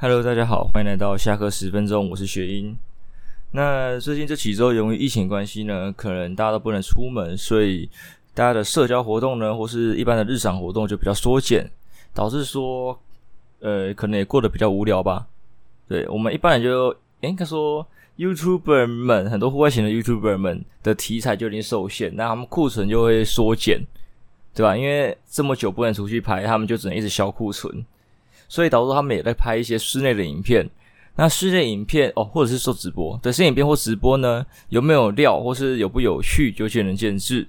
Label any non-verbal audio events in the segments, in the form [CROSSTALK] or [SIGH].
Hello，大家好，欢迎来到下课十分钟，我是雪英。那最近这几周由于疫情关系呢，可能大家都不能出门，所以大家的社交活动呢，或是一般的日常活动就比较缩减，导致说，呃，可能也过得比较无聊吧。对，我们一般人就，诶应该说，YouTuber 们很多户外型的 YouTuber 们的题材就已经受限，那他们库存就会缩减，对吧？因为这么久不能出去拍，他们就只能一直销库存。所以导致他们也在拍一些室内的影片。那室内影片哦，或者是说直播，对，室影片或直播呢，有没有料，或是有不有趣，就见仁见智。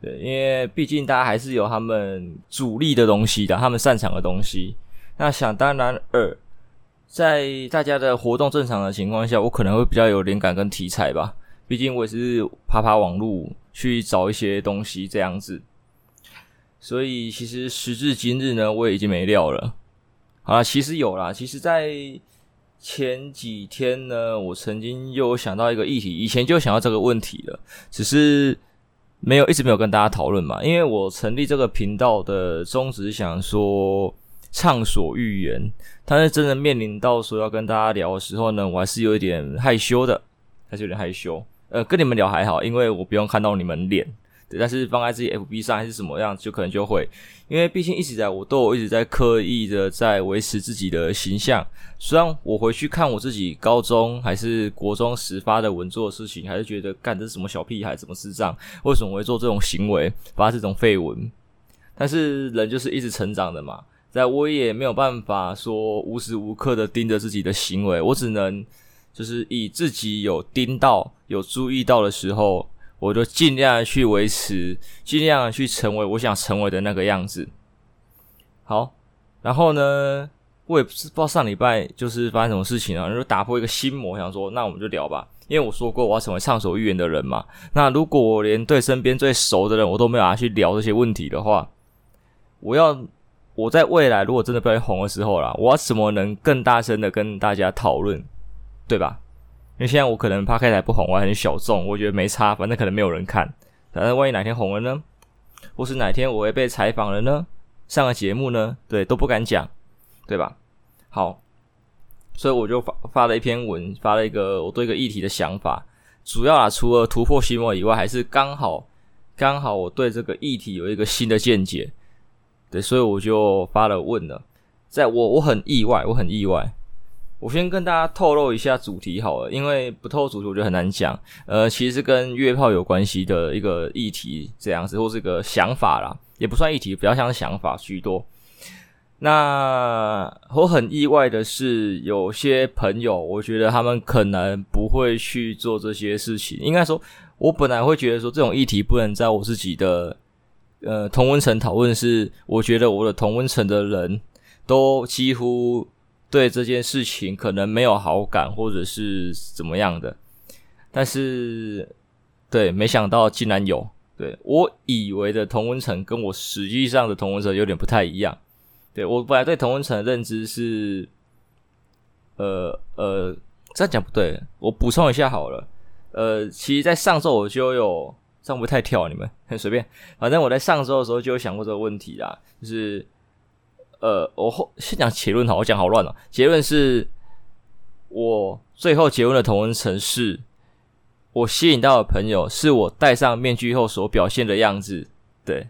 对，因为毕竟大家还是有他们主力的东西的，他们擅长的东西。那想当然尔，在大家的活动正常的情况下，我可能会比较有灵感跟题材吧。毕竟我也是爬爬网路去找一些东西这样子。所以其实时至今日呢，我也已经没料了。好啦，其实有啦。其实，在前几天呢，我曾经又想到一个议题，以前就想到这个问题了，只是没有一直没有跟大家讨论嘛。因为我成立这个频道的宗旨想说畅所欲言，但是真的面临到说要跟大家聊的时候呢，我还是有一点害羞的，还是有点害羞。呃，跟你们聊还好，因为我不用看到你们脸。但是放在自己 FB 上还是什么样，就可能就会，因为毕竟一直在我都有一直在刻意的在维持自己的形象。虽然我回去看我自己高中还是国中时发的文做的事情，还是觉得干这是什么小屁孩，怎么智障？为什么会做这种行为，发这种废文？但是人就是一直成长的嘛，在我也没有办法说无时无刻的盯着自己的行为，我只能就是以自己有盯到、有注意到的时候。我就尽量去维持，尽量去成为我想成为的那个样子。好，然后呢，我也不知道上礼拜就是发生什么事情啊，就打破一个心魔，想说那我们就聊吧。因为我说过我要成为畅所欲言的人嘛。那如果我连对身边最熟的人我都没有去聊这些问题的话，我要我在未来如果真的被红的时候啦，我要怎么能更大声的跟大家讨论，对吧？因为现在我可能拍开来不红，我还很小众，我觉得没差，反正可能没有人看。反正万一哪天红了呢？或是哪天我会被采访了呢？上个节目呢？对，都不敢讲，对吧？好，所以我就发发了一篇文，发了一个我对一个议题的想法。主要啊，除了突破心魔以外，还是刚好刚好我对这个议题有一个新的见解。对，所以我就发了问了。在我我很意外，我很意外。我先跟大家透露一下主题好了，因为不透露主题我觉得很难讲。呃，其实跟约炮有关系的一个议题这样子，或是一个想法啦，也不算议题，比较像是想法许多。那我很意外的是，有些朋友，我觉得他们可能不会去做这些事情。应该说，我本来会觉得说这种议题不能在我自己的呃同温层讨论，是我觉得我的同温层的人都几乎。对这件事情可能没有好感，或者是怎么样的，但是对，没想到竟然有。对，我以为的同温层跟我实际上的同温层有点不太一样。对，我本来对同温层的认知是，呃呃，这样讲不对，我补充一下好了。呃，其实，在上周我就有，这样不太跳？你们很 [LAUGHS] 随便，反正我在上周的时候就有想过这个问题啦，就是。呃，我后先讲结论好，我讲好乱哦。结论是我最后结论的同温层是，我吸引到的朋友是我戴上面具后所表现的样子。对，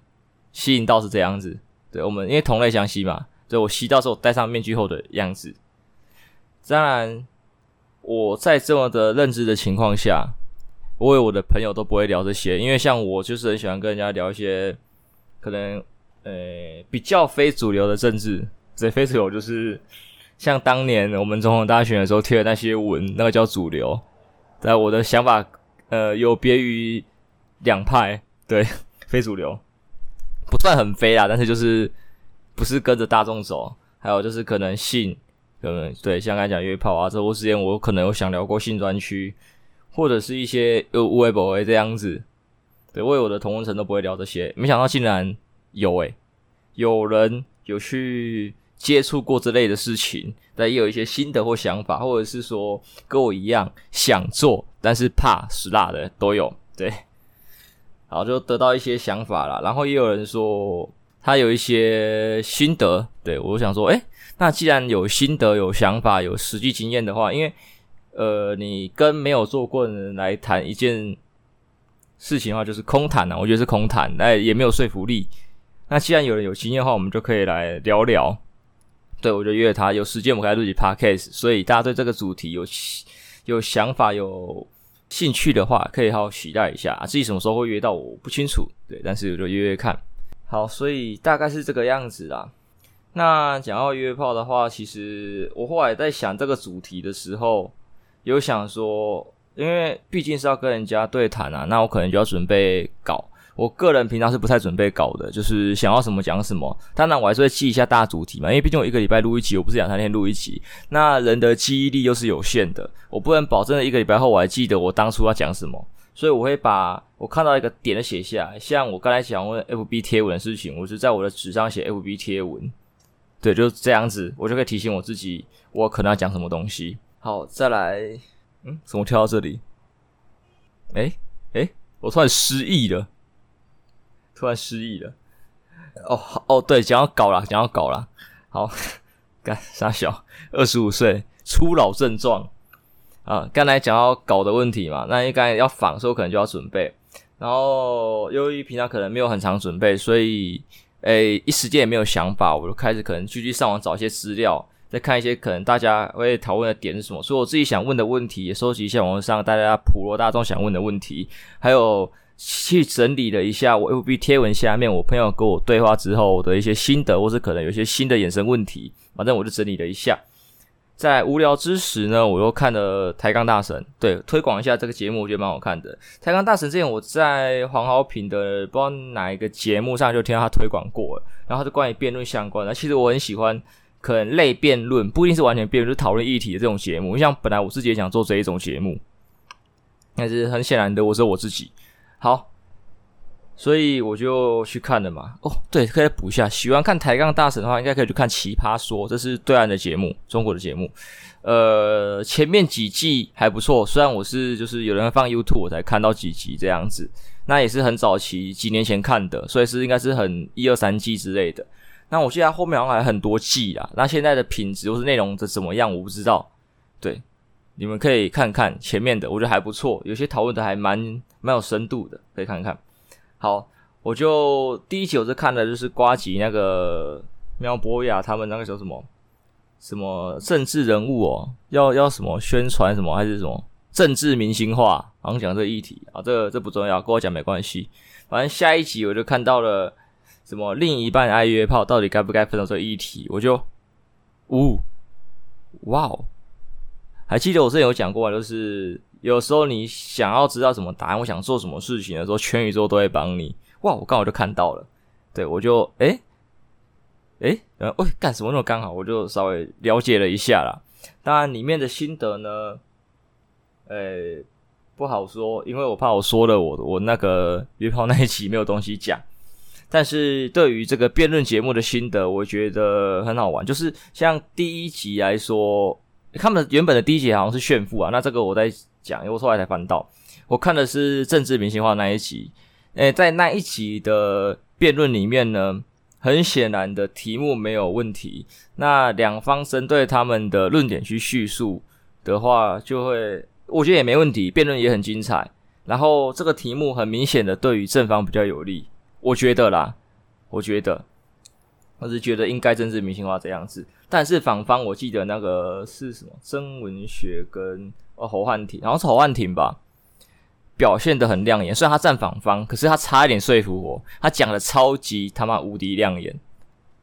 吸引到是这样子。对，我们因为同类相吸嘛，对，我吸到是我戴上面具后的样子。当然，我在这么的认知的情况下，我为我的朋友都不会聊这些，因为像我就是很喜欢跟人家聊一些可能。呃、比较非主流的政治，这非主流就是像当年我们总统大选的时候贴的那些文，那个叫主流。在我的想法，呃，有别于两派，对，非主流不算很非啦，但是就是不是跟着大众走。还有就是可能性，可能对，像刚才讲约炮啊，这波时间我可能有想聊过性专区，或者是一些有微博这样子。对，为我的同温层都不会聊这些，没想到竟然。有诶、有人有去接触过这类的事情，但也有一些心得或想法，或者是说跟我一样想做，但是怕死辣的都有。对，然后就得到一些想法啦。然后也有人说，他有一些心得，对，我想说，诶，那既然有心得、有想法、有实际经验的话，因为呃，你跟没有做过的人来谈一件事情的话，就是空谈啊，我觉得是空谈，哎，也没有说服力。那既然有人有经验的话，我们就可以来聊聊。对，我就约他，有时间我们可以录一集 podcast。所以大家对这个主题有有想法、有兴趣的话，可以好好期待一下。自己什么时候会约到，我不清楚。对，但是我就约约看。好，所以大概是这个样子啦。那讲到约炮的话，其实我后来在想这个主题的时候，有想说，因为毕竟是要跟人家对谈啊，那我可能就要准备搞。我个人平常是不太准备稿的，就是想要什么讲什么。当然，我还是会记一下大主题嘛，因为毕竟我一个礼拜录一集，我不是两三天录一集。那人的记忆力又是有限的，我不能保证一个礼拜后我还记得我当初要讲什么。所以我会把我看到一个点的写下来，像我刚才讲问 FB 贴文的事情，我是在我的纸上写 FB 贴文，对，就是这样子，我就可以提醒我自己，我可能要讲什么东西。好，再来，嗯，怎么跳到这里？诶诶，我突然失忆了，突然失忆了。哦哦，对，讲要搞了，讲要搞了。好，干傻小？二十五岁，初老症状。啊，刚才讲到稿的问题嘛，那应该要访的时候可能就要准备，然后由于平常可能没有很常准备，所以诶一时间也没有想法，我就开始可能继续上网找一些资料，再看一些可能大家会讨论的点是什么，所以我自己想问的问题也收集一下网络上大家普罗大众想问的问题，还有去整理了一下我 FB 贴文下面我朋友跟我对话之后的一些心得，或是可能有一些新的衍生问题，反正我就整理了一下。在无聊之时呢，我又看了《抬杠大神》，对，推广一下这个节目，我觉得蛮好看的。《抬杠大神》之前我在黄豪平的不知道哪一个节目上就听到他推广过，然后他是关于辩论相关的。其实我很喜欢可能类辩论，不一定是完全辩论，就是讨论议题的这种节目。像本来我自己也想做这一种节目，但是很显然的，我说我自己好。所以我就去看了嘛。哦，对，可以补一下。喜欢看抬杠大神的话，应该可以去看《奇葩说》，这是对岸的节目，中国的节目。呃，前面几季还不错，虽然我是就是有人放 YouTube 我才看到几集这样子，那也是很早期几年前看的，所以是应该是很一二三季之类的。那我记得后面好像还很多季啊。那现在的品质或是内容的怎么样，我不知道。对，你们可以看看前面的，我觉得还不错，有些讨论的还蛮蛮有深度的，可以看看。好，我就第一集我是看的就是瓜吉那个苗博雅他们那个叫什么什么政治人物哦，要要什么宣传什么还是什么政治明星化，好像讲这个议题啊，这这不重要，跟我讲没关系。反正下一集我就看到了什么另一半爱约炮，到底该不该分手这个议题，我就呜哇哦，还记得我之前有讲过，就是。有时候你想要知道什么答案，我想做什么事情的时候，全宇宙都会帮你。哇，我刚好就看到了，对，我就诶诶，然后诶干什么那么刚好，我就稍微了解了一下啦。当然里面的心得呢，诶不好说，因为我怕我说了我我那个约炮那一期没有东西讲。但是对于这个辩论节目的心得，我觉得很好玩，就是像第一集来说，他们原本的第一集好像是炫富啊，那这个我在。讲，因为我后来才翻到，我看的是政治明星化那一集。诶，在那一集的辩论里面呢，很显然的题目没有问题。那两方针对他们的论点去叙述的话，就会我觉得也没问题，辩论也很精彩。然后这个题目很明显的对于正方比较有利，我觉得啦，我觉得，我是觉得应该政治明星化这样子。但是反方，我记得那个是什么曾文学跟。哦，侯汉廷，然后是侯汉廷吧，表现得很亮眼。虽然他站反方，可是他差一点说服我。他讲的超级他妈无敌亮眼。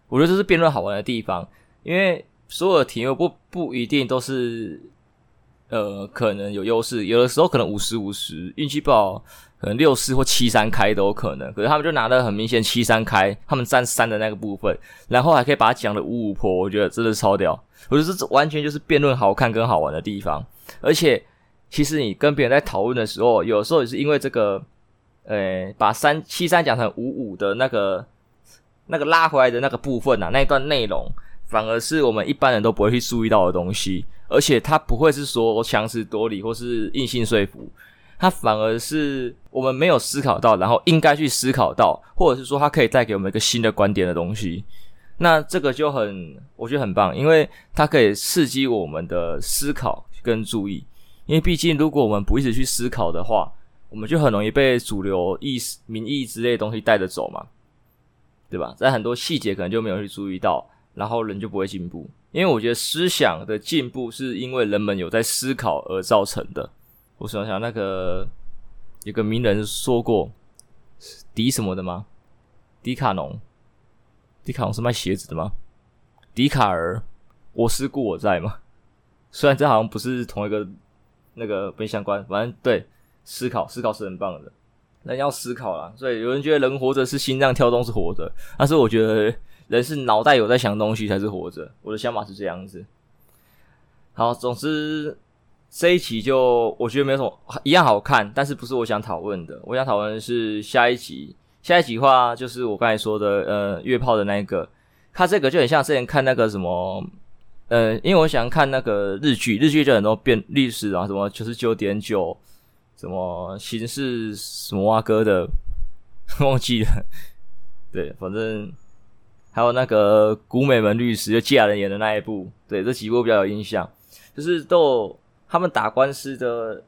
我觉得这是辩论好玩的地方，因为所有的题目不不一定都是呃可能有优势，有的时候可能五十五十，运气不好可能六四或七三开都有可能。可是他们就拿得很明显七三开，他们占三的那个部分，然后还可以把它讲的五五波，我觉得真的超屌。我觉得这完全就是辩论好看跟好玩的地方。而且，其实你跟别人在讨论的时候，有时候也是因为这个，呃，把三七三讲成五五的那个那个拉回来的那个部分啊，那一段内容，反而是我们一般人都不会去注意到的东西。而且，他不会是说强词夺理或是硬性说服，它反而是我们没有思考到，然后应该去思考到，或者是说它可以带给我们一个新的观点的东西。那这个就很，我觉得很棒，因为它可以刺激我们的思考跟注意。因为毕竟，如果我们不一直去思考的话，我们就很容易被主流意识、民意之类的东西带着走嘛，对吧？在很多细节可能就没有去注意到，然后人就不会进步。因为我觉得思想的进步是因为人们有在思考而造成的。我想想，那个有个名人说过，迪什么的吗？迪卡侬，迪卡侬是卖鞋子的吗？迪卡尔，我思故我在嘛。[LAUGHS] 虽然这好像不是同一个那个没相关，反正对，思考思考是很棒的。人要思考啦，所以有人觉得人活着是心脏跳动是活着，但是我觉得人是脑袋有在想东西才是活着。我的想法是这样子。好，总之。这一集就我觉得没什么一样好看，但是不是我想讨论的。我想讨论的是下一集，下一集的话就是我刚才说的，呃，约炮的那一个。它这个就很像之前看那个什么，呃，因为我想看那个日剧，日剧就很多变历史啊，什么九十九点九，什么刑事什么蛙哥的，[LAUGHS] 忘记了。对，反正还有那个古美门律师就堺雅人演的那一部，对，这几部比较有印象，就是都。他们打官司的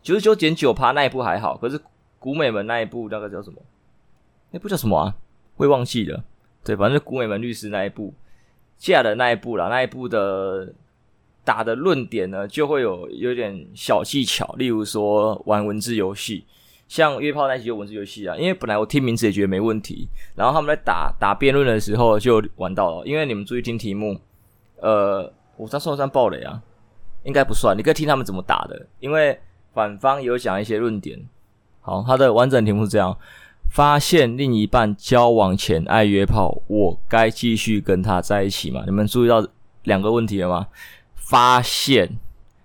九十九点九趴那一部还好，可是古美门那一部那个叫什么？那部叫什么啊？会忘记了。对，反正古美门律师那一部，架的那一部啦，那一部的打的论点呢，就会有有点小技巧，例如说玩文字游戏，像约炮那集就文字游戏啊。因为本来我听名字也觉得没问题，然后他们在打打辩论的时候就玩到了。因为你们注意听题目，呃，我这算不算暴雷啊？应该不算，你可以听他们怎么打的，因为反方有讲一些论点。好，他的完整题目是这样：发现另一半交往前爱约炮，我该继续跟他在一起吗？你们注意到两个问题了吗？发现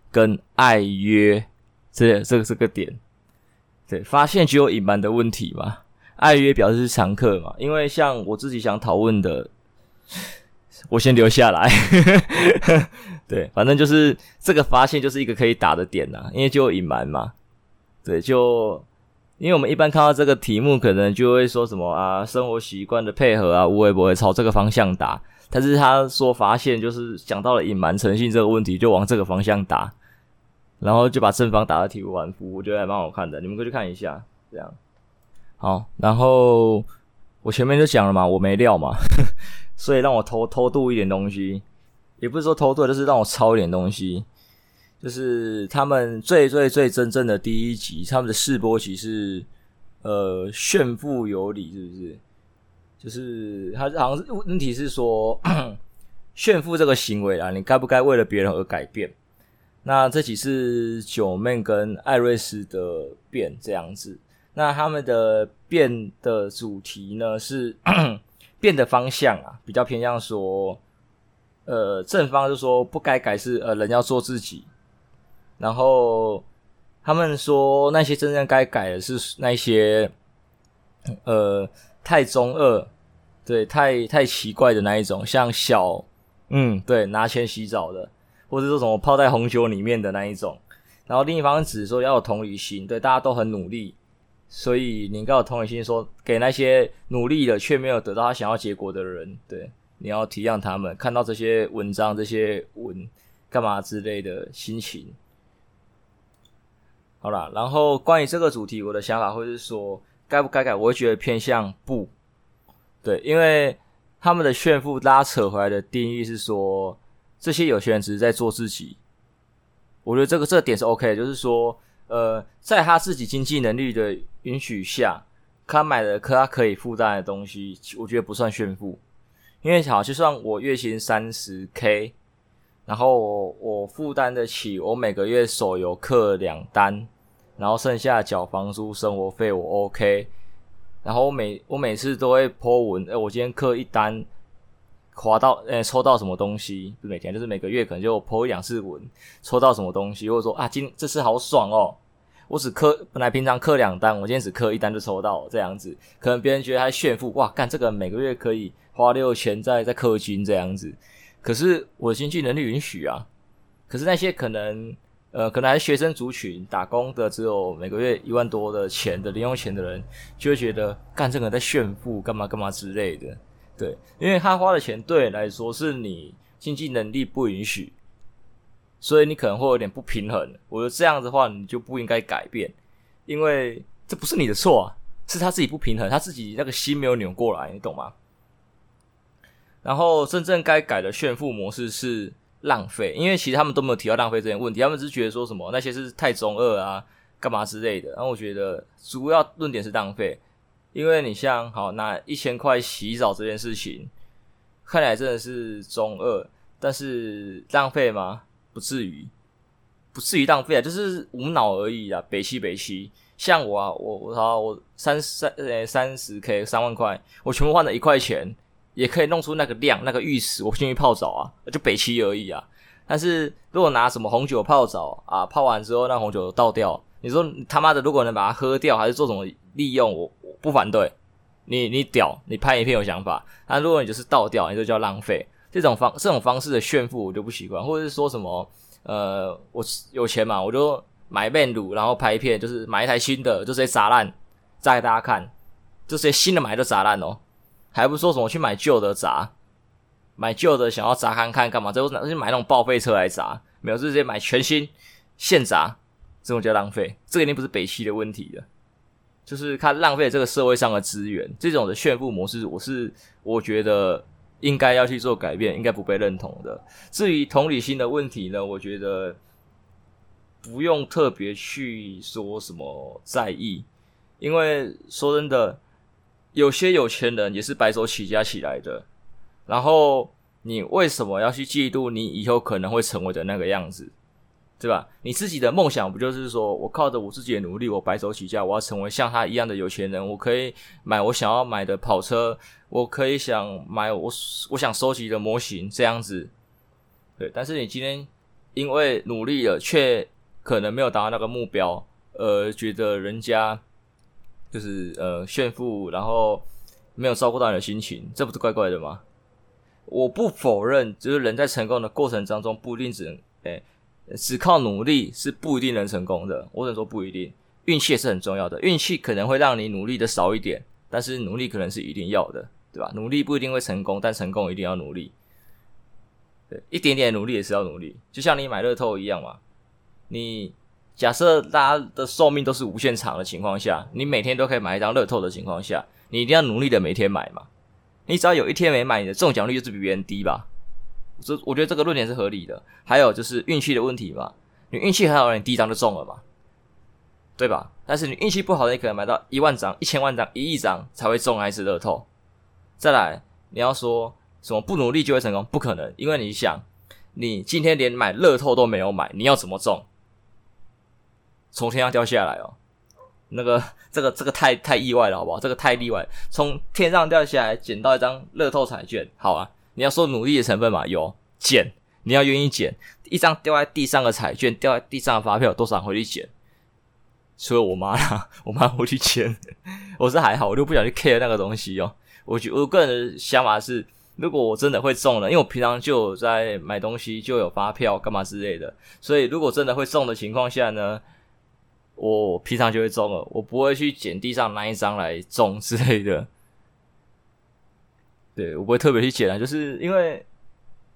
跟爱约，这这个这个点，对，发现就有隐瞒的问题嘛？爱约表示是常客嘛？因为像我自己想讨论的。我先留下来，对，反正就是这个发现就是一个可以打的点呐，因为就隐瞒嘛，对，就因为我们一般看到这个题目，可能就会说什么啊，生活习惯的配合啊，无会不会朝这个方向打，但是他说发现就是讲到了隐瞒诚信这个问题，就往这个方向打，然后就把正方打得体无完肤，我觉得还蛮好看的，你们可以去看一下，这样，好，然后我前面就讲了嘛，我没料嘛。[LAUGHS] 所以让我偷偷渡一点东西，也不是说偷渡，就是让我抄一点东西。就是他们最最最真正的第一集，他们的试播集是呃炫富有理，是不是？就是他好像是问题是说炫富这个行为啊，你该不该为了别人而改变？那这集是九妹跟艾瑞斯的变这样子。那他们的变的主题呢是。[COUGHS] 变的方向啊，比较偏向说，呃，正方就说不该改是呃人要做自己，然后他们说那些真正该改的是那些，呃，太中二，对，太太奇怪的那一种，像小，嗯，对，拿钱洗澡的，或者说什么泡在红酒里面的那一种，然后另一方只说要有同理心，对，大家都很努力。所以你应该有同理心，说给那些努力了却没有得到他想要结果的人，对，你要体谅他们，看到这些文章、这些文干嘛之类的心情。好啦，然后关于这个主题，我的想法会是说，该不该改？我会觉得偏向不，对，因为他们的炫富拉扯回来的定义是说，这些有钱人只是在做自己。我觉得这个这点是 OK，就是说。呃，在他自己经济能力的允许下，他买了他可以负担的东西，我觉得不算炫富。因为好，就算我月薪三十 K，然后我我负担得起，我每个月手游氪两单，然后剩下缴房租、生活费我 OK。然后我每我每次都会 po 文，诶，我今天氪一单，划到诶，抽到什么东西？不每天，就是每个月可能就 po 一两次文，抽到什么东西，或者说啊，今这次好爽哦。我只氪，本来平常氪两单，我今天只氪一单就抽到这样子，可能别人觉得他炫富，哇，干这个每个月可以花六千在在氪金这样子，可是我的经济能力允许啊，可是那些可能呃，可能还是学生族群，打工的只有每个月一万多的钱的零用钱的人，就会觉得干这个在炫富，干嘛干嘛之类的。对，因为他花的钱对你来说是你经济能力不允许，所以你可能会有点不平衡。我觉得这样的话，你就不应该改变，因为这不是你的错啊，是他自己不平衡，他自己那个心没有扭过来，你懂吗？然后真正该改的炫富模式是浪费，因为其实他们都没有提到浪费这件问题，他们只是觉得说什么那些是太中二啊，干嘛之类的。然后我觉得主要论点是浪费，因为你像好拿一千块洗澡这件事情，看来真的是中二，但是浪费吗？不至于，不至于浪费啊，就是无脑而已啊，北七北七。像我啊，我我操，我三三呃三十 K 三万块，我全部换了一块钱。也可以弄出那个量，那个浴池，我进去泡澡啊，就北齐而已啊。但是如果拿什么红酒泡澡啊，泡完之后那红酒倒掉，你说你他妈的，如果能把它喝掉，还是做什么利用，我我不反对。你你屌，你拍一片有想法。那如果你就是倒掉，你就叫浪费。这种方这种方式的炫富我就不习惯，或者是说什么呃，我有钱嘛，我就买面乳，然后拍一片，就是买一台新的，就直接砸烂，砸给大家看，就直接新的买就砸烂哦。还不说什么去买旧的砸，买旧的想要砸看看干嘛？最后拿去买那种报废车来砸，没有，直接买全新现砸，这种叫浪费。这个一定不是北汽的问题了，就是他浪费这个社会上的资源。这种的炫富模式，我是我觉得应该要去做改变，应该不被认同的。至于同理心的问题呢，我觉得不用特别去说什么在意，因为说真的。有些有钱人也是白手起家起来的，然后你为什么要去嫉妒你以后可能会成为的那个样子，对吧？你自己的梦想不就是说我靠着我自己的努力，我白手起家，我要成为像他一样的有钱人，我可以买我想要买的跑车，我可以想买我我想收集的模型这样子，对。但是你今天因为努力了，却可能没有达到那个目标，而觉得人家。就是呃炫富，然后没有照顾到你的心情，这不是怪怪的吗？我不否认，就是人在成功的过程当中，不一定只能诶，只靠努力是不一定能成功的。我只能说不一定，运气也是很重要的。运气可能会让你努力的少一点，但是努力可能是一定要的，对吧？努力不一定会成功，但成功一定要努力。对，一点点努力也是要努力，就像你买乐透一样嘛，你。假设大家的寿命都是无限长的情况下，你每天都可以买一张乐透的情况下，你一定要努力的每天买嘛。你只要有一天没买，你的中奖率就是比别人低吧？这我觉得这个论点是合理的。还有就是运气的问题嘛，你运气很好，你第一张就中了嘛，对吧？但是你运气不好的，你可能买到一万张、一千万张、一亿张才会中一次乐透。再来，你要说什么不努力就会成功？不可能，因为你想，你今天连买乐透都没有买，你要怎么中？从天上掉下来哦，那个 [LAUGHS] 这个这个太太意外了，好不好？这个太意外，从天上掉下来捡到一张乐透彩券，好啊！你要说努力的成分嘛，有捡，你要愿意捡一张掉在地上的彩券，掉在地上的发票，多少人会去捡？除了我妈啦，[LAUGHS] 我妈会去捡，[LAUGHS] 我是还好，我就不想去 care 那个东西哦。我觉我个人的想法是，如果我真的会中了，因为我平常就有在买东西，就有发票干嘛之类的，所以如果真的会中的情况下呢？我平常就会中了，我不会去捡地上那一张来中之类的。对，我不会特别去捡啊，就是因为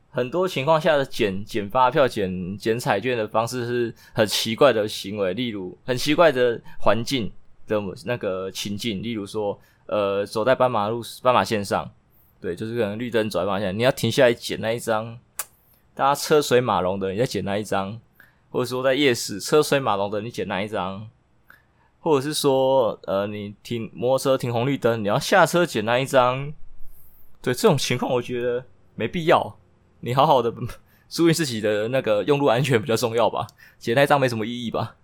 很多情况下的捡捡发票、捡捡彩券的方式是很奇怪的行为，例如很奇怪的环境的那个情境，例如说，呃，走在斑马路、斑马线上，对，就是可能绿灯走在斑马线，你要停下来捡那一张，[TSK] 大家车水马龙的，你在捡那一张。或者说在夜市车水马龙的，你捡那一张；或者是说，呃，你停摩托车停红绿灯，你要下车捡那一张。对，这种情况，我觉得没必要。你好好的注意自己的那个用路安全比较重要吧。捡那一张没什么意义吧？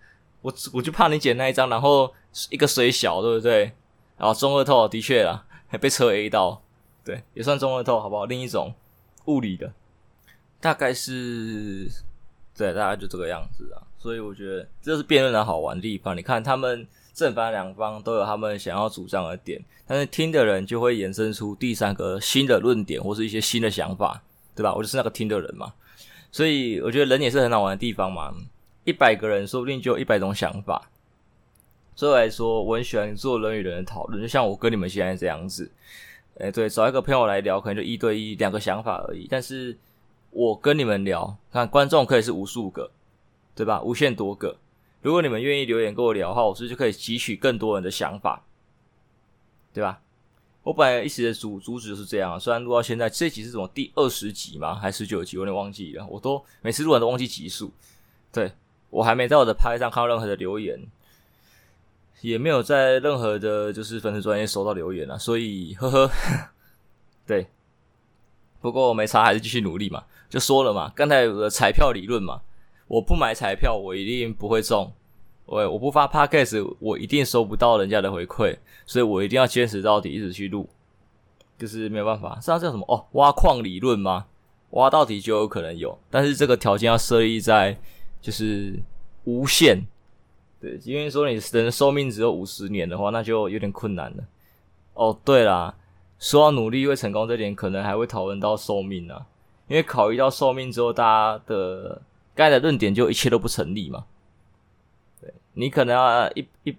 我我就怕你捡那一张，然后一个水小，对不对？然后中二透的确啦，还被车 A 到，对，也算中二透，好不好？另一种物理的，大概是。对，大概就这个样子啊，所以我觉得这是辩论的好玩的地方。你看，他们正反两方都有他们想要主张的点，但是听的人就会衍生出第三个新的论点或是一些新的想法，对吧？我就是那个听的人嘛，所以我觉得人也是很好玩的地方嘛。一百个人说不定就有一百种想法。所以来说，我很喜欢做人与人的讨论，就像我跟你们现在这样子。哎，对，找一个朋友来聊，可能就一对一两个想法而已。但是我跟你们聊，看观众可以是无数个，对吧？无限多个。如果你们愿意留言跟我聊的话，我是不是就可以汲取更多人的想法，对吧？我本来一直的主主旨是这样，虽然录到现在，这集是什么第二十集吗？还是十九集？我有点忘记了。我都每次录完都忘记集数。对，我还没在我的拍上看到任何的留言。也没有在任何的，就是粉丝专业收到留言啊，所以呵呵，[LAUGHS] 对。不过没差，还是继续努力嘛。就说了嘛，刚才有个彩票理论嘛，我不买彩票，我一定不会中。我我不发 Podcast，我一定收不到人家的回馈，所以我一定要坚持到底，一直去录。就是没有办法，这叫什么？哦，挖矿理论吗？挖到底就有可能有，但是这个条件要设立在就是无限。对，因为说你人的寿命只有五十年的话，那就有点困难了。哦，对啦，说到努力会成功这点，可能还会讨论到寿命啊。因为考虑到寿命之后，大家的该的论点就一切都不成立嘛。对，你可能要一一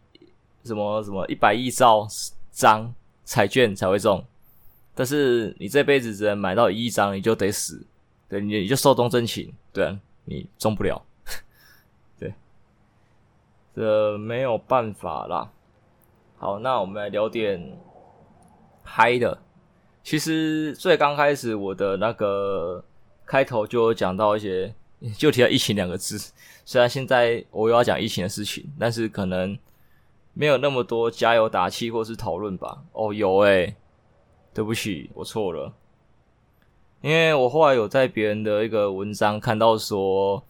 什么什么一百亿兆张彩券才会中，但是你这辈子只能买到一亿张，你就得死。对，你你就寿终正寝，对啊，你中不了。[LAUGHS] 对这没有办法啦。好，那我们来聊点嗨的。其实最刚开始我的那个开头就有讲到一些，就提到疫情两个字。虽然现在我又要讲疫情的事情，但是可能没有那么多加油打气或是讨论吧。哦，有诶，对不起，我错了。因为我后来有在别人的一个文章看到说，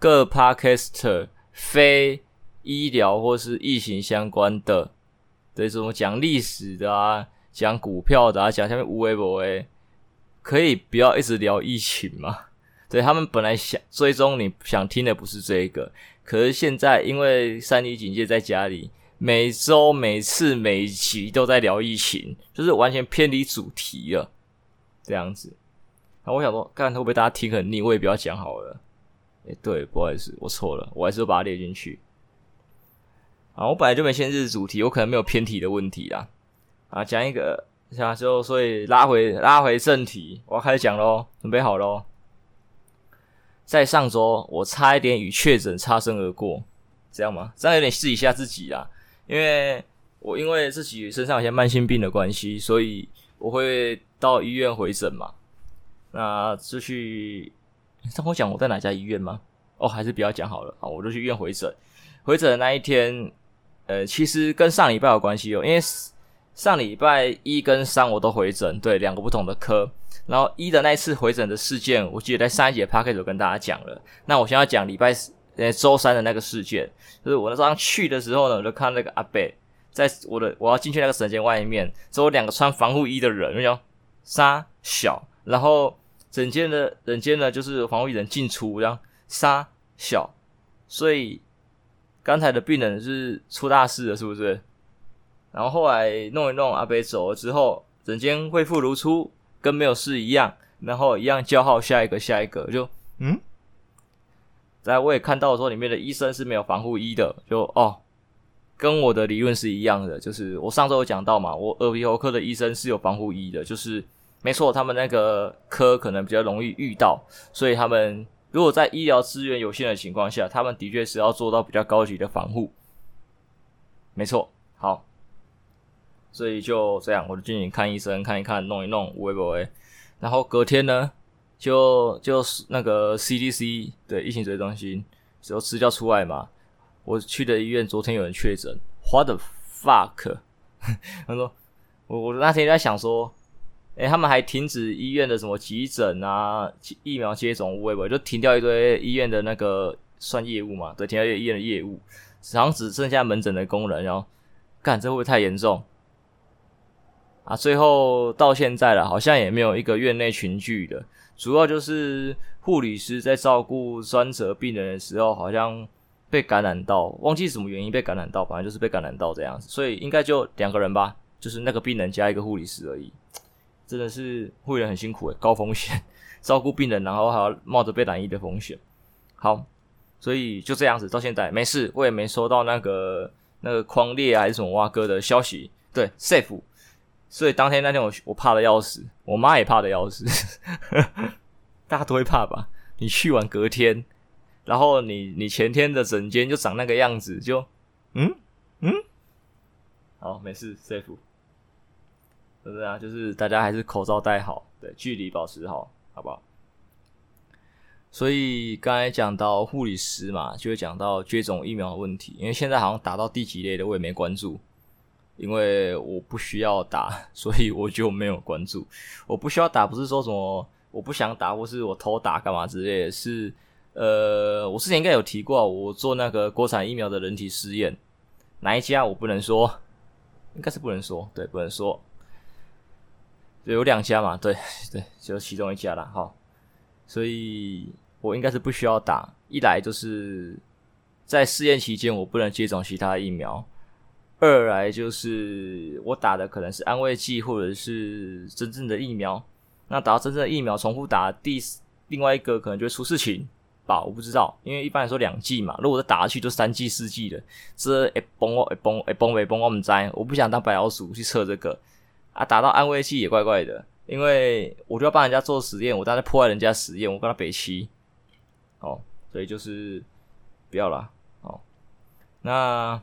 各 Podcaster 非医疗或是疫情相关的，对，什么讲历史的啊，讲股票的啊，讲下面无为不为，可以不要一直聊疫情吗？[LAUGHS] 对，他们本来想追踪你想听的不是这个，可是现在因为三级警戒在家里，每周每次每集都在聊疫情，就是完全偏离主题了，这样子。那我想说，看会不会大家听很腻，我也不要讲好了。诶，对，不好意思，我错了，我还是把它列进去。啊，我本来就没限制主题，我可能没有偏题的问题啦。啊，讲一个，下就所以拉回拉回正题，我要开始讲喽，准备好喽。在上周，我差一点与确诊擦身而过，这样吗？这样有点试一下自己啦，因为我因为自己身上有些慢性病的关系，所以我会到医院回诊嘛。那就去，让我讲我在哪家医院吗？哦，还是不要讲好了。好，我就去医院回诊。回诊的那一天。呃，其实跟上礼拜有关系哦，因为上礼拜一跟三我都回诊，对，两个不同的科。然后一的那一次回诊的事件，我记得在上一节 podcast 有跟大家讲了。那我现在要讲礼拜呃周三的那个事件，就是我那早上去的时候呢，我就看那个阿伯在我的我要进去那个诊间外面，只有两个穿防护衣的人，那叫杀小，然后诊间的人间呢就是防护衣人进出，然后杀小，所以。刚才的病人是出大事了，是不是？然后后来弄一弄，阿北走了之后，整间恢复如初，跟没有事一样。然后一样叫号，下一个，下一个，就嗯。在我也看到说，里面的医生是没有防护衣的，就哦，跟我的理论是一样的。就是我上周有讲到嘛，我耳鼻喉科的医生是有防护衣的，就是没错，他们那个科可能比较容易遇到，所以他们。如果在医疗资源有限的情况下，他们的确是要做到比较高级的防护。没错，好，所以就这样，我就进去看医生，看一看，弄一弄，喂不喂？然后隔天呢，就就是那个 CDC 对疫情追踪中心，只有资料出来嘛。我去的医院昨天有人确诊，What the fuck？[LAUGHS] 他说，我我那天在想说。诶、欸，他们还停止医院的什么急诊啊、疫苗接种，无谓就停掉一堆医院的那个算业务嘛？对，停掉医院的业务，好像只剩下门诊的工人。然后，干，这会不会太严重啊？最后到现在了，好像也没有一个院内群聚的，主要就是护理师在照顾专责病人的时候，好像被感染到，忘记什么原因被感染到，反正就是被感染到这样子。所以应该就两个人吧，就是那个病人加一个护理师而已。真的是护理人很辛苦诶，高风险 [LAUGHS] 照顾病人，然后还要冒着被染疫的风险。好，所以就这样子到现在没事，我也没收到那个那个匡列还是什么挖哥的消息。对，safe。所以当天那天我我怕的要死，我妈也怕的要死，[LAUGHS] 大家都会怕吧？你去完隔天，然后你你前天的整间就长那个样子，就嗯嗯，好没事，safe。对不对啊？就是大家还是口罩戴好，对，距离保持好，好不好？所以刚才讲到护理师嘛，就会讲到接种疫苗的问题。因为现在好像打到第几类的，我也没关注，因为我不需要打，所以我就没有关注。我不需要打，不是说什么我不想打，或是我偷打干嘛之类的。是呃，我之前应该有提过，我做那个国产疫苗的人体试验，哪一家我不能说，应该是不能说，对，不能说。对有两家嘛，对对，就其中一家啦。哈。所以我应该是不需要打，一来就是在试验期间我不能接种其他疫苗，二来就是我打的可能是安慰剂或者是真正的疫苗，那打到真正的疫苗重复打第另外一个可能就会出事情吧，我不知道，因为一般来说两剂嘛，如果是打下去就三剂四剂的，这会崩哦会崩会崩没崩我们知，我不想当白老鼠去测这个啊，打到安慰剂也怪怪的。因为我就要帮人家做实验，我当然破坏人家实验，我跟他北齐，哦，所以就是不要了，哦。那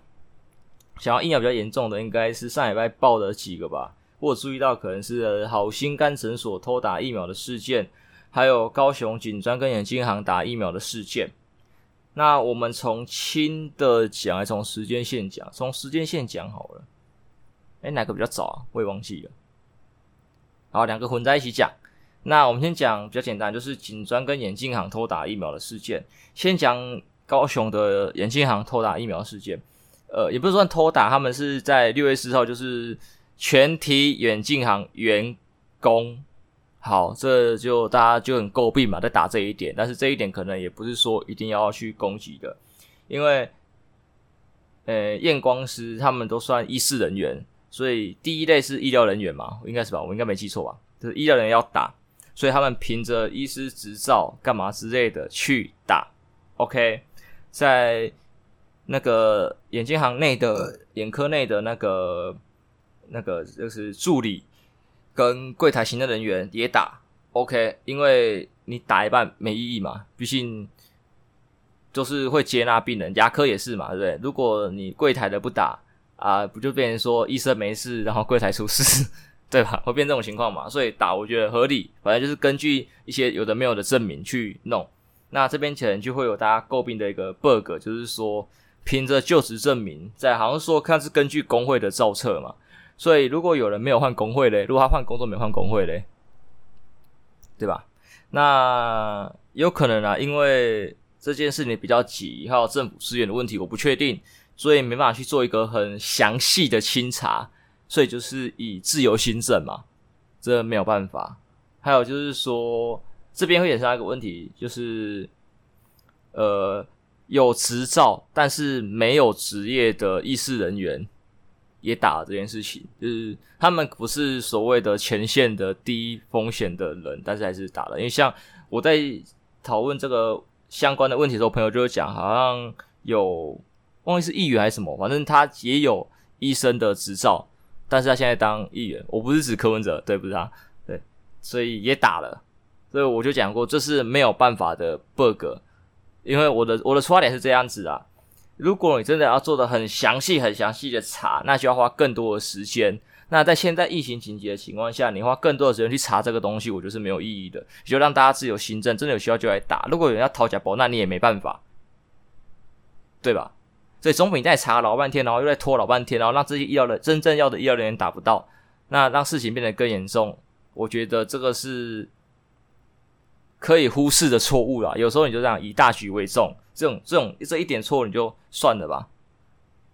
想要疫苗比较严重的，应该是上礼拜报的几个吧。我注意到可能是好心肝诊所偷打疫苗的事件，还有高雄锦专跟眼镜行打疫苗的事件。那我们从轻的讲，还是从时间线讲？从时间线讲好了。哎，哪个比较早啊？我也忘记了。好，两个混在一起讲。那我们先讲比较简单，就是锦专跟眼镜行偷打疫苗的事件。先讲高雄的眼镜行偷打疫苗事件。呃，也不是算偷打，他们是在六月四号，就是全体远近行员工。好，这就大家就很诟病嘛，在打这一点。但是这一点可能也不是说一定要去攻击的，因为呃，验光师他们都算医事人员。所以第一类是医疗人员嘛，应该是吧？我应该没记错吧？就是医疗人员要打，所以他们凭着医师执照干嘛之类的去打。OK，在那个眼镜行内的眼科内的那个那个就是助理跟柜台行政人员也打。OK，因为你打一半没意义嘛，毕竟就是会接纳病人，牙科也是嘛，对不对？如果你柜台的不打。啊，不就变成说医生没事，然后柜台出事，[LAUGHS] 对吧？会变这种情况嘛？所以打我觉得合理，反正就是根据一些有的没有的证明去弄。那这边可能就会有大家诟病的一个 bug，就是说凭着就职证明，在好像说看是根据工会的造册嘛。所以如果有人没有换工会嘞，如果他换工作没换工会嘞，对吧？那有可能啊，因为这件事情比较急，还有政府资源的问题，我不确定。所以没办法去做一个很详细的清查，所以就是以自由心证嘛，这没有办法。还有就是说，这边会衍生一个问题，就是呃，有执照但是没有职业的医事人员也打了这件事情，就是他们不是所谓的前线的低风险的人，但是还是打了。因为像我在讨论这个相关的问题的时候，朋友就会讲，好像有。忘记是议员还是什么，反正他也有医生的执照，但是他现在当议员。我不是指柯文哲，对，不是他，对，所以也打了。所以我就讲过，这是没有办法的 bug，因为我的我的出发点是这样子啊。如果你真的要做的很详细、很详细的查，那就要花更多的时间。那在现在疫情紧急的情况下，你花更多的时间去查这个东西，我觉得是没有意义的。就让大家自由心政，真的有需要就来打。如果有人要讨假包，那你也没办法，对吧？所以总比在查老半天，然后又在拖老半天，然后让这些医疗的真正要的医疗人员打不到，那让事情变得更严重。我觉得这个是可以忽视的错误啦。有时候你就这样以大局为重，这种这种这一点错误你就算了吧。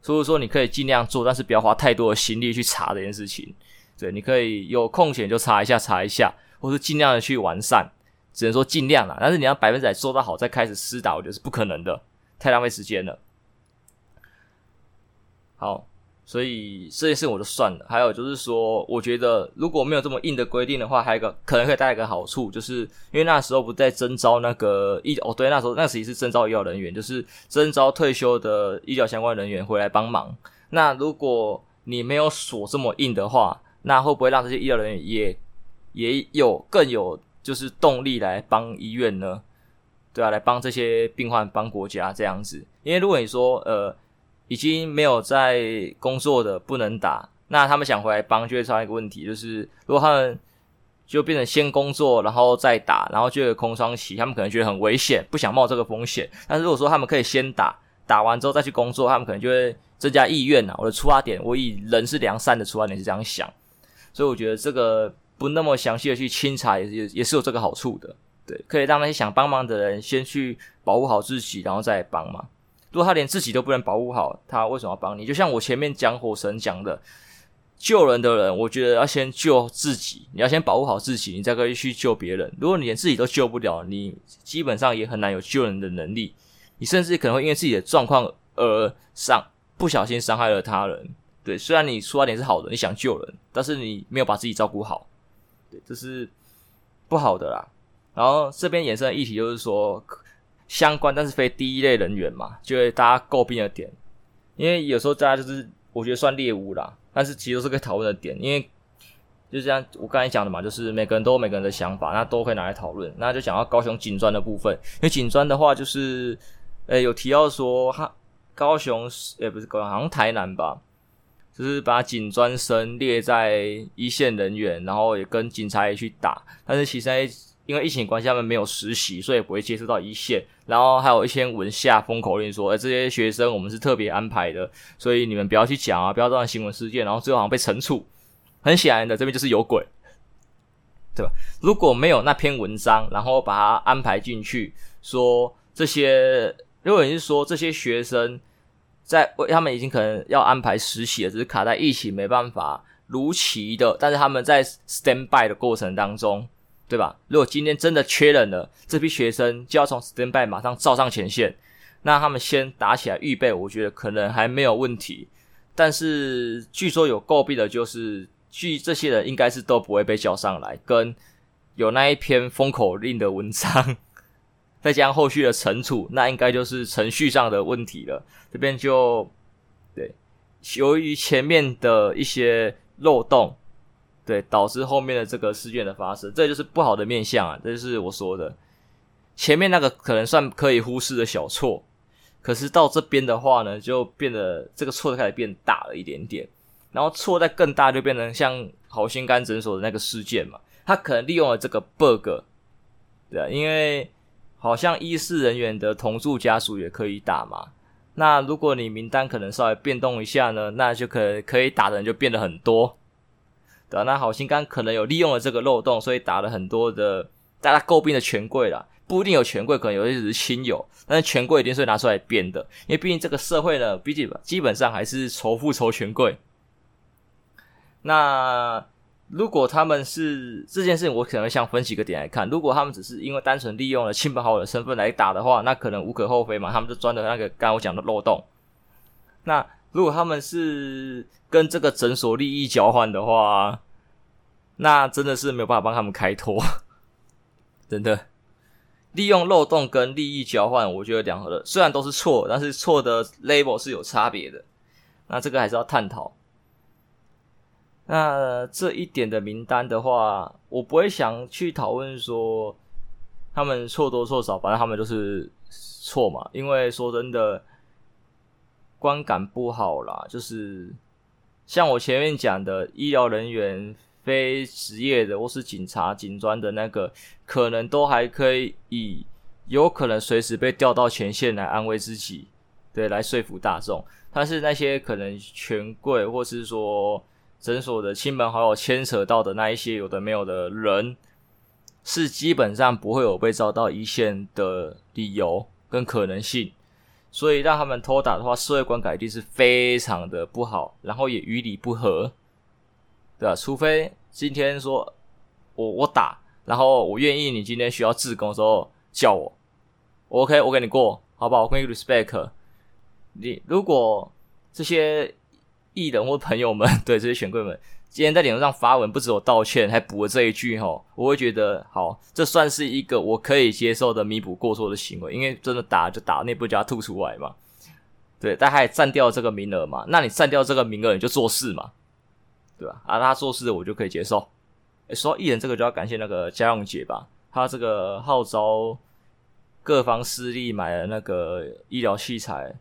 所以说你可以尽量做，但是不要花太多的心力去查这件事情。对，你可以有空闲就查一下，查一下，或是尽量的去完善。只能说尽量啦，但是你要百分之百做到好再开始施打，我觉得是不可能的，太浪费时间了。好，所以这件事我就算了。还有就是说，我觉得如果没有这么硬的规定的话，还有一个可能可以带来一个好处，就是因为那时候不在征招那个医哦，对，那时候那时也是征招医疗人员，就是征招退休的医疗相关人员回来帮忙。那如果你没有锁这么硬的话，那会不会让这些医疗人员也也有更有就是动力来帮医院呢？对啊，来帮这些病患，帮国家这样子。因为如果你说呃。已经没有在工作的不能打，那他们想回来帮，就会出现一个问题，就是如果他们就变成先工作，然后再打，然后就有空窗期，他们可能觉得很危险，不想冒这个风险。但是如果说他们可以先打，打完之后再去工作，他们可能就会增加意愿啊。我的出发点，我以人是良善的出发点是这样想，所以我觉得这个不那么详细的去清查，也也也是有这个好处的，对，可以让那些想帮忙的人先去保护好自己，然后再帮忙。如果他连自己都不能保护好，他为什么要帮你？就像我前面讲火神讲的，救人的人，我觉得要先救自己，你要先保护好自己，你再可以去救别人。如果你连自己都救不了，你基本上也很难有救人的能力。你甚至可能会因为自己的状况而伤，不小心伤害了他人。对，虽然你出发点是好的，你想救人，但是你没有把自己照顾好，对，这是不好的啦。然后这边衍生的议题就是说。相关但是非第一类人员嘛，就会大家诟病的点，因为有时候大家就是我觉得算猎物啦，但是其实都是可以讨论的。点，因为就像我刚才讲的嘛，就是每个人都有每个人的想法，那都可以拿来讨论。那就讲到高雄警专的部分，因为警专的话就是，呃，有提到说他高雄也不是高雄，好像台南吧，就是把警专生列在一线人员，然后也跟警察也去打，但是其实在因为疫情关系，他们没有实习，所以不会接触到一线。然后还有一些文下封口令说：“哎，这些学生我们是特别安排的，所以你们不要去讲啊，不要造成新闻事件。”然后最后好像被惩处。很显然的，这边就是有鬼，对吧？如果没有那篇文章，然后把它安排进去，说这些，如果你是说这些学生在他们已经可能要安排实习了，只是卡在疫情没办法如期的，但是他们在 stand by 的过程当中。对吧？如果今天真的缺人了，这批学生就要从 standby 马上照上前线，那他们先打起来预备，我觉得可能还没有问题。但是据说有诟病的就是，据这些人应该是都不会被叫上来，跟有那一篇封口令的文章，[LAUGHS] 再加上后续的惩处，那应该就是程序上的问题了。这边就对，由于前面的一些漏洞。对，导致后面的这个事件的发生，这就是不好的面相啊！这就是我说的，前面那个可能算可以忽视的小错，可是到这边的话呢，就变得这个错就开始变大了一点点，然后错再更大，就变成像好心肝诊所的那个事件嘛，他可能利用了这个 bug，对啊，因为好像医事人员的同住家属也可以打嘛，那如果你名单可能稍微变动一下呢，那就可能可以打的人就变得很多。对啊，那好心肝可能有利用了这个漏洞，所以打了很多的大家诟病的权贵啦，不一定有权贵，可能有些只是亲友，但是权贵一定是拿出来编的，因为毕竟这个社会呢，毕竟基本上还是仇富仇权贵。那如果他们是这件事情，我可能想分几个点来看，如果他们只是因为单纯利用了亲朋好友的身份来打的话，那可能无可厚非嘛，他们就钻了那个刚我讲的漏洞。那如果他们是跟这个诊所利益交换的话，那真的是没有办法帮他们开脱，[LAUGHS] 真的。利用漏洞跟利益交换，我觉得两个的虽然都是错，但是错的 label 是有差别的。那这个还是要探讨。那这一点的名单的话，我不会想去讨论说他们错多错少，反正他们都是错嘛。因为说真的。观感不好啦，就是像我前面讲的，医疗人员、非职业的或是警察、警专的那个，可能都还可以以有可能随时被调到前线来安慰自己，对，来说服大众。但是那些可能权贵或是说诊所的亲朋好友牵扯到的那一些有的没有的人，是基本上不会有被招到一线的理由跟可能性。所以让他们偷打的话，社会观感一定是非常的不好，然后也于理不合，对吧？除非今天说我我打，然后我愿意，你今天需要志工的时候叫我，OK，我给你过，好不好？我给你 respect。你如果这些艺人或朋友们，[LAUGHS] 对这些权贵们，今天在脸书上发文，不止我道歉，还补了这一句吼，我会觉得好，这算是一个我可以接受的弥补过错的行为，因为真的打就打，内部就要吐出来嘛。对，但他也占掉这个名额嘛，那你占掉这个名额，你就做事嘛，对吧？啊，他做事我就可以接受。诶，说到艺人这个，就要感谢那个嘉永姐吧，他这个号召各方势力买了那个医疗器材，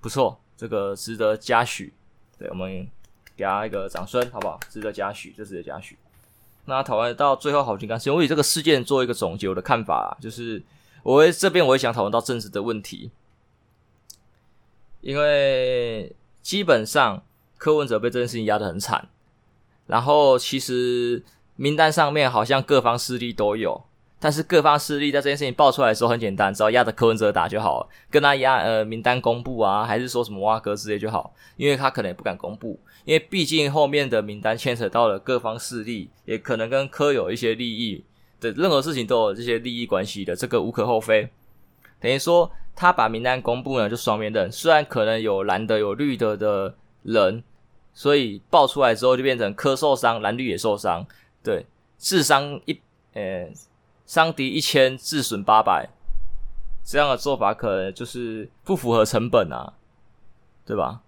不错。这个值得嘉许，对，我们给他一个掌声，好不好？值得嘉许，这值得嘉许。那讨论到最后，好情干是我以这个事件做一个总结，我的看法就是，我会这边我也想讨论到政治的问题，因为基本上柯文哲被这件事情压得很惨，然后其实名单上面好像各方势力都有。但是各方势力在这件事情爆出来的时候很简单，只要压着柯文哲打就好了，跟他压呃名单公布啊，还是说什么挖哥之类就好，因为他可能也不敢公布，因为毕竟后面的名单牵扯到了各方势力，也可能跟柯有一些利益的，任何事情都有这些利益关系的，这个无可厚非。等于说他把名单公布呢，就双面刃，虽然可能有蓝的有绿的的人，所以爆出来之后就变成科受伤，蓝绿也受伤，对，智商一呃。伤敌一千，自损八百，这样的做法可能就是不符合成本啊，对吧？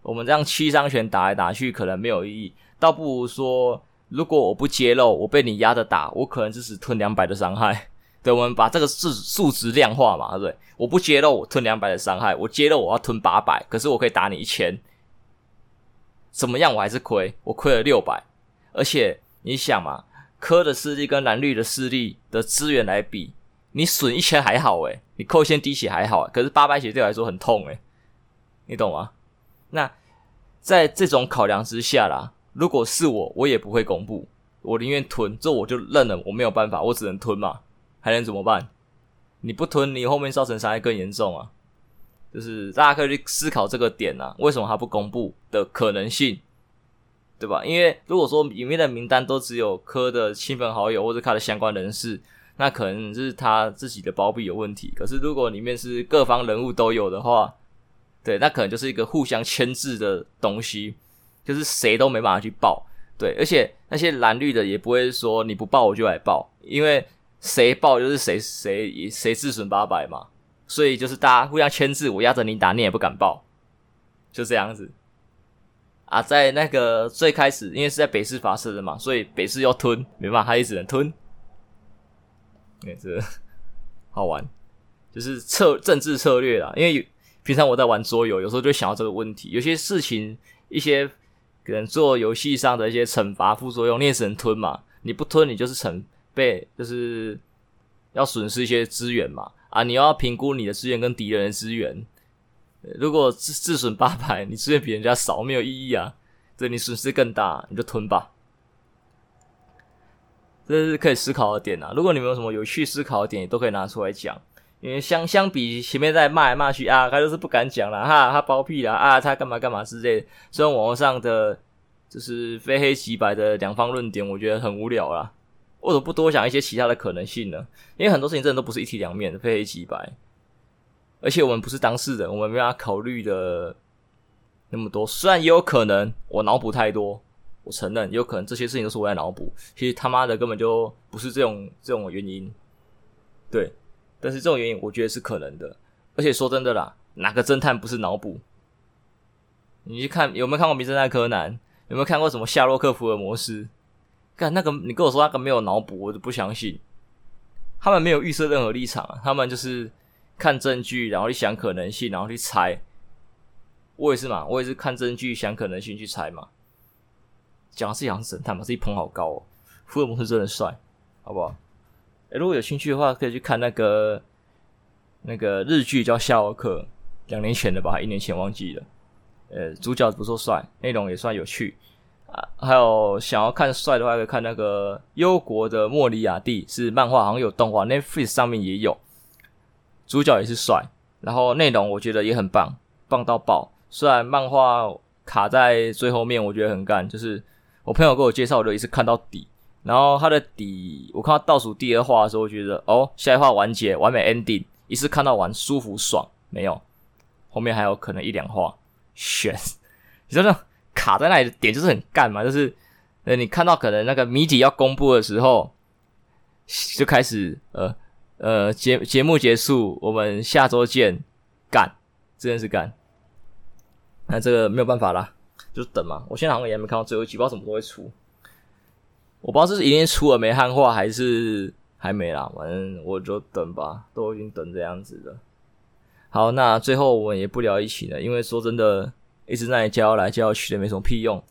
我们这样七伤拳打来打去，可能没有意义，倒不如说，如果我不揭露，我被你压着打，我可能就是吞两百的伤害。[LAUGHS] 对，我们把这个数数值量化嘛，对不对？我不揭露，我吞两百的伤害；我揭露，我要吞八百，可是我可以打你一千，怎么样？我还是亏，我亏了六百，而且你想嘛。科的势力跟蓝绿的势力的资源来比，你损一千还好诶，你扣一千滴血还好，可是八百血对我来说很痛诶，你懂吗？那在这种考量之下啦，如果是我，我也不会公布，我宁愿吞，这我就认了，我没有办法，我只能吞嘛，还能怎么办？你不吞，你后面造成伤害更严重啊！就是大家可以去思考这个点啊，为什么他不公布的可能性？对吧？因为如果说里面的名单都只有柯的亲朋好友或者他的相关人士，那可能是他自己的包庇有问题。可是如果里面是各方人物都有的话，对，那可能就是一个互相牵制的东西，就是谁都没办法去报。对，而且那些蓝绿的也不会说你不报我就来报，因为谁报就是谁谁谁自损八百嘛。所以就是大家互相牵制，我压着你打，你也不敢报，就这样子。啊，在那个最开始，因为是在北市发射的嘛，所以北市要吞，没办法，他也只能吞。哎，这 [LAUGHS] 好玩，就是策政治策略啦。因为平常我在玩桌游，有时候就想到这个问题。有些事情，一些可能做游戏上的一些惩罚副作用，你也只能吞嘛。你不吞，你就是成被，就是要损失一些资源嘛。啊，你要评估你的资源跟敌人的资源。如果自自损八百，你资源比人家少，没有意义啊！对，你损失更大，你就吞吧。这是可以思考的点啊！如果你们有什么有趣思考的点，也都可以拿出来讲。因为相相比前面在骂来骂去啊，他就是不敢讲了哈，他包庇了啊，他干嘛干嘛之类的。虽然网络上的就是非黑即白的两方论点，我觉得很无聊啦。为什么不多想一些其他的可能性呢？因为很多事情真的都不是一体两面的，非黑即白。而且我们不是当事人，我们没办法考虑的那么多。虽然也有可能我脑补太多，我承认有可能这些事情都是我在脑补。其实他妈的根本就不是这种这种原因，对。但是这种原因我觉得是可能的。而且说真的啦，哪个侦探不是脑补？你去看有没有看过《名侦探柯南》？有没有看过什么夏洛克福尔摩斯？干那个，你跟我说那个没有脑补，我就不相信。他们没有预设任何立场，他们就是。看证据，然后去想可能性，然后去猜。我也是嘛，我也是看证据，想可能性去猜嘛。讲的是杨神探嘛，自己捧好高哦。福尔摩斯真的帅，好不好？诶，如果有兴趣的话，可以去看那个那个日剧叫《夏洛克》，两年前的吧，一年前忘记了。呃，主角不错帅，内容也算有趣啊。还有想要看帅的话，可以看那个《忧国的莫里亚蒂》，是漫画，好像有动画，Netflix 上面也有。主角也是帅，然后内容我觉得也很棒，棒到爆。虽然漫画卡在最后面，我觉得很干。就是我朋友给我介绍，我就一次看到底。然后他的底，我看到倒数第二话的时候，我觉得哦，下一话完结，完美 ending，一次看到完，舒服爽。没有，后面还有可能一两话。[LAUGHS] 选，你知道卡在那里的点就是很干嘛，就是呃，你看到可能那个谜底要公布的时候，就开始呃呃节节目结束，我们下周见，干，真的是干。那这个没有办法啦，就等嘛。我现在好像也没看到最后一集，不知道什么时候会出。我不知道是已经出了没汉化，还是还没啦。反正我就等吧，都已经等这样子了。好，那最后我们也不聊一起了，因为说真的，一直在教来教去的没什么屁用。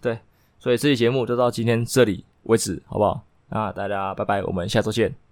对，所以这期节目就到今天这里为止，好不好？那大家拜拜，我们下周见。